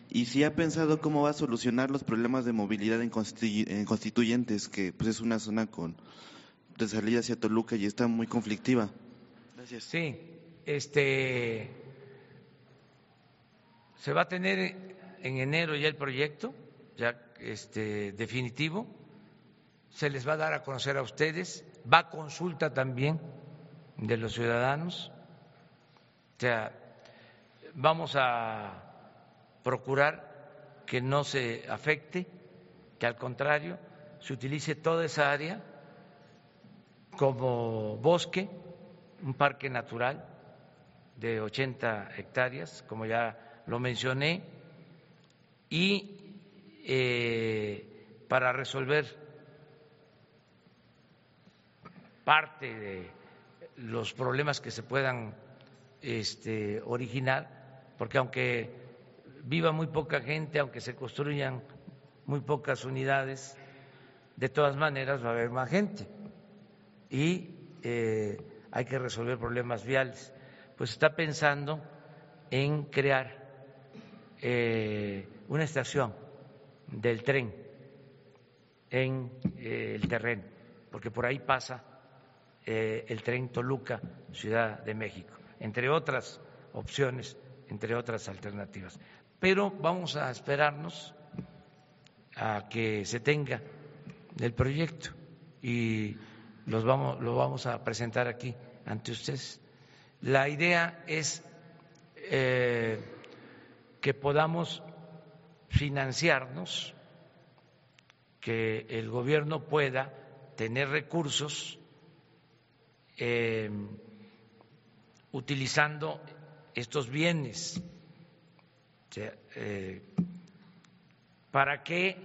Speaker 11: y si ha pensado cómo va a solucionar los problemas de movilidad en, constituyentes, que pues es una zona con de salida hacia Toluca y está muy conflictiva.
Speaker 1: Gracias. Sí, este se va a tener en enero ya el proyecto, ya este definitivo. Se les va a dar a conocer a ustedes, va a consulta también de los ciudadanos. O sea, vamos a procurar que no se afecte, que al contrario se utilice toda esa área como bosque, un parque natural de 80 hectáreas, como ya lo mencioné, y eh, para resolver parte de los problemas que se puedan este, originar, porque aunque viva muy poca gente, aunque se construyan muy pocas unidades, de todas maneras va a haber más gente y eh, hay que resolver problemas viales. Pues está pensando en crear eh, una estación del tren en eh, el terreno, porque por ahí pasa el tren Toluca, Ciudad de México, entre otras opciones, entre otras alternativas pero vamos a esperarnos a que se tenga el proyecto y los vamos, lo vamos a presentar aquí ante ustedes. La idea es eh, que podamos financiarnos, que el gobierno pueda tener recursos eh, utilizando estos bienes eh, ¿para que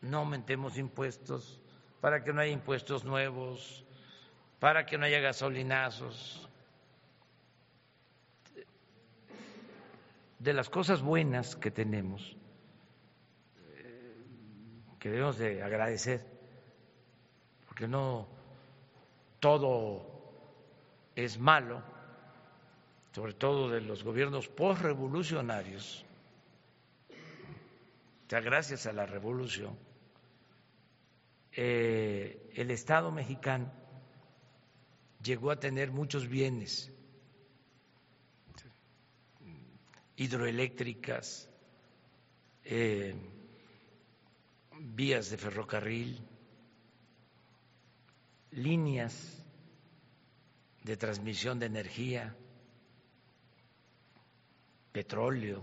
Speaker 1: no aumentemos impuestos? ¿Para que no haya impuestos nuevos? ¿Para que no haya gasolinazos? De las cosas buenas que tenemos, eh, que debemos de agradecer, porque no todo es malo, sobre todo de los gobiernos postrevolucionarios, ya gracias a la revolución, eh, el Estado mexicano llegó a tener muchos bienes hidroeléctricas, eh, vías de ferrocarril, líneas de transmisión de energía, petróleo,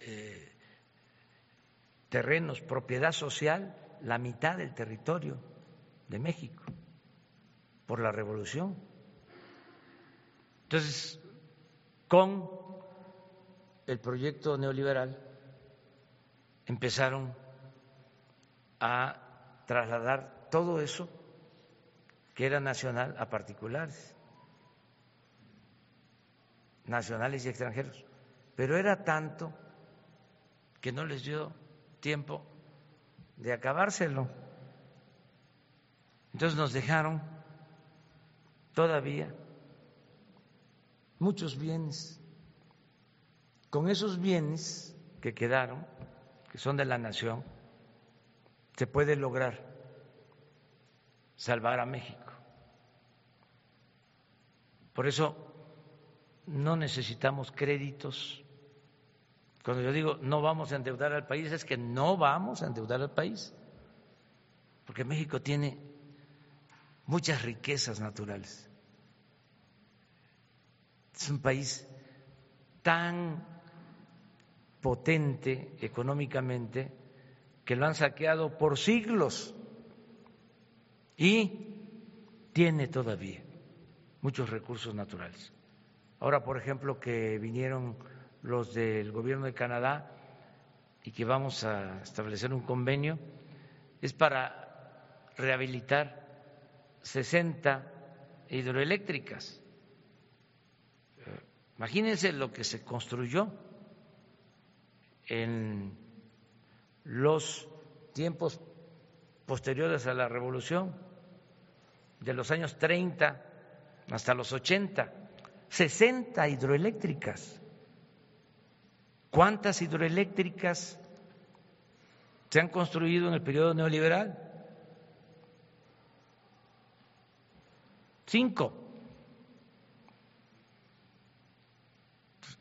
Speaker 1: eh, terrenos, propiedad social, la mitad del territorio de México por la revolución. Entonces, con el proyecto neoliberal empezaron a trasladar todo eso que era nacional a particulares, nacionales y extranjeros. Pero era tanto que no les dio tiempo de acabárselo. Entonces nos dejaron todavía muchos bienes. Con esos bienes que quedaron, que son de la nación, se puede lograr salvar a México. Por eso no necesitamos créditos. Cuando yo digo no vamos a endeudar al país, es que no vamos a endeudar al país, porque México tiene muchas riquezas naturales. Es un país tan potente económicamente que lo han saqueado por siglos y tiene todavía muchos recursos naturales. Ahora, por ejemplo, que vinieron los del gobierno de Canadá y que vamos a establecer un convenio, es para rehabilitar 60 hidroeléctricas. Imagínense lo que se construyó en los tiempos posteriores a la revolución, de los años 30 hasta los 80, 60 hidroeléctricas. ¿Cuántas hidroeléctricas se han construido en el periodo neoliberal? Cinco.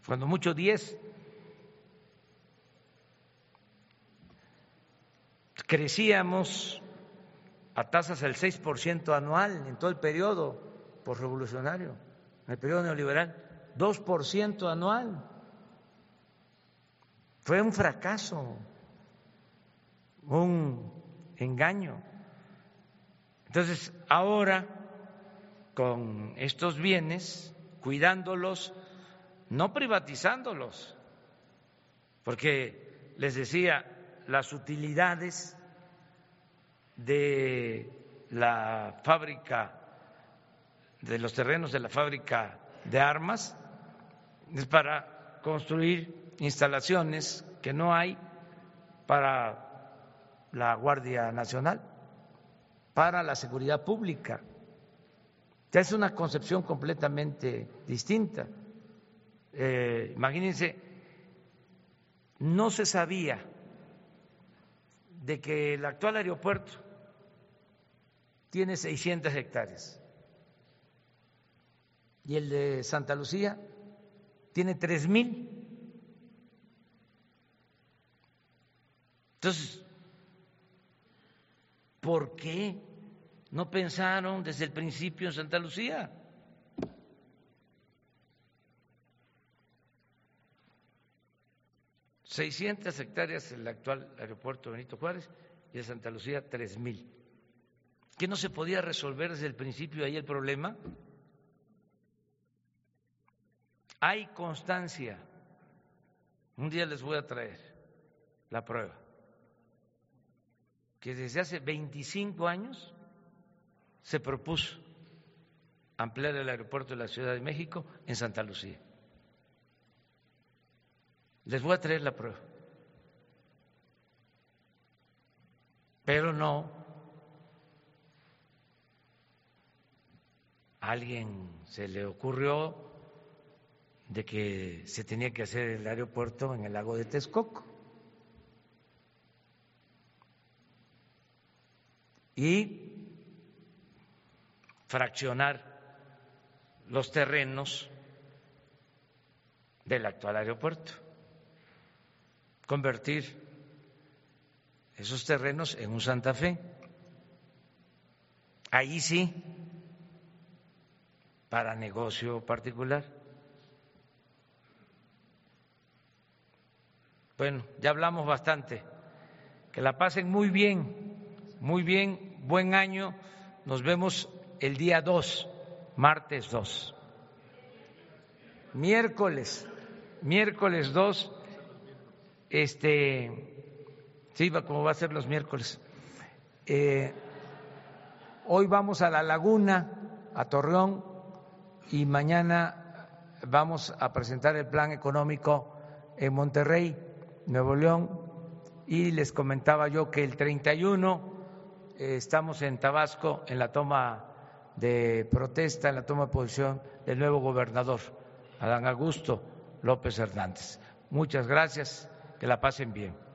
Speaker 1: Cuando mucho diez. Crecíamos a tasas del 6% anual en todo el periodo revolucionario, en el periodo neoliberal, 2% anual. Fue un fracaso, un engaño. Entonces, ahora, con estos bienes, cuidándolos, no privatizándolos, porque les decía, las utilidades de la fábrica de los terrenos de la fábrica de armas es para construir instalaciones que no hay para la Guardia Nacional, para la seguridad pública. Es una concepción completamente distinta. Eh, imagínense, no se sabía de que el actual aeropuerto tiene 600 hectáreas y el de Santa Lucía tiene tres mil. Entonces, ¿por qué no pensaron desde el principio en Santa Lucía? Seiscientas hectáreas el actual aeropuerto Benito Juárez y el Santa Lucía tres mil. ¿Qué no se podía resolver desde el principio ahí el problema? Hay constancia. Un día les voy a traer la prueba. Que desde hace 25 años se propuso ampliar el aeropuerto de la Ciudad de México en Santa Lucía. Les voy a traer la prueba. Pero no. A alguien se le ocurrió de que se tenía que hacer el aeropuerto en el lago de Texcoco. Y fraccionar los terrenos del actual aeropuerto, convertir esos terrenos en un Santa Fe. Ahí sí, para negocio particular. Bueno, ya hablamos bastante. Que la pasen muy bien, muy bien, buen año. Nos vemos el día 2, martes 2. miércoles, miércoles 2, este, sí, como va a ser los miércoles. Eh, hoy vamos a La Laguna, a Torreón, y mañana vamos a presentar el plan económico en Monterrey, Nuevo León, y les comentaba yo que el 31 eh, estamos en Tabasco en la toma de protesta, en la toma de posición del nuevo gobernador, Adán Augusto López Hernández. Muchas gracias, que la pasen bien.